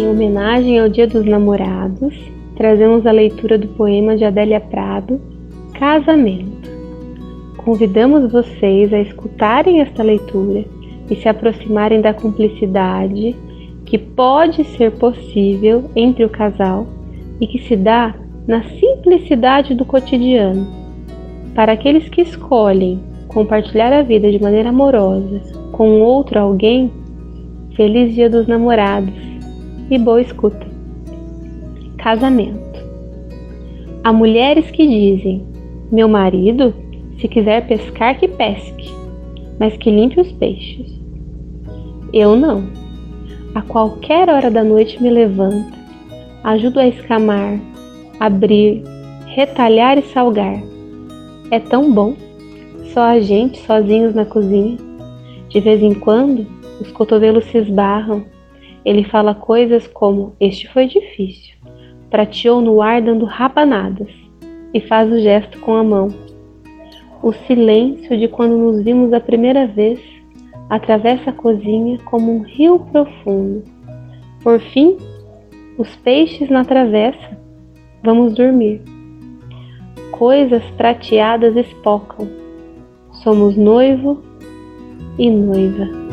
Em homenagem ao Dia dos Namorados, trazemos a leitura do poema de Adélia Prado, Casamento. Convidamos vocês a escutarem esta leitura e se aproximarem da cumplicidade que pode ser possível entre o casal e que se dá na simplicidade do cotidiano. Para aqueles que escolhem compartilhar a vida de maneira amorosa com outro alguém, feliz Dia dos Namorados e boa escuta. Casamento. Há mulheres que dizem: Meu marido, se quiser pescar, que pesque, mas que limpe os peixes. Eu não. A qualquer hora da noite me levanto, ajudo a escamar, abrir, retalhar e salgar. É tão bom, só a gente sozinhos na cozinha. De vez em quando, os cotovelos se esbarram. Ele fala coisas como: Este foi difícil. Prateou no ar dando rapanadas e faz o gesto com a mão. O silêncio de quando nos vimos a primeira vez atravessa a cozinha como um rio profundo. Por fim, os peixes na travessa. Vamos dormir. Coisas prateadas espocam. Somos noivo e noiva.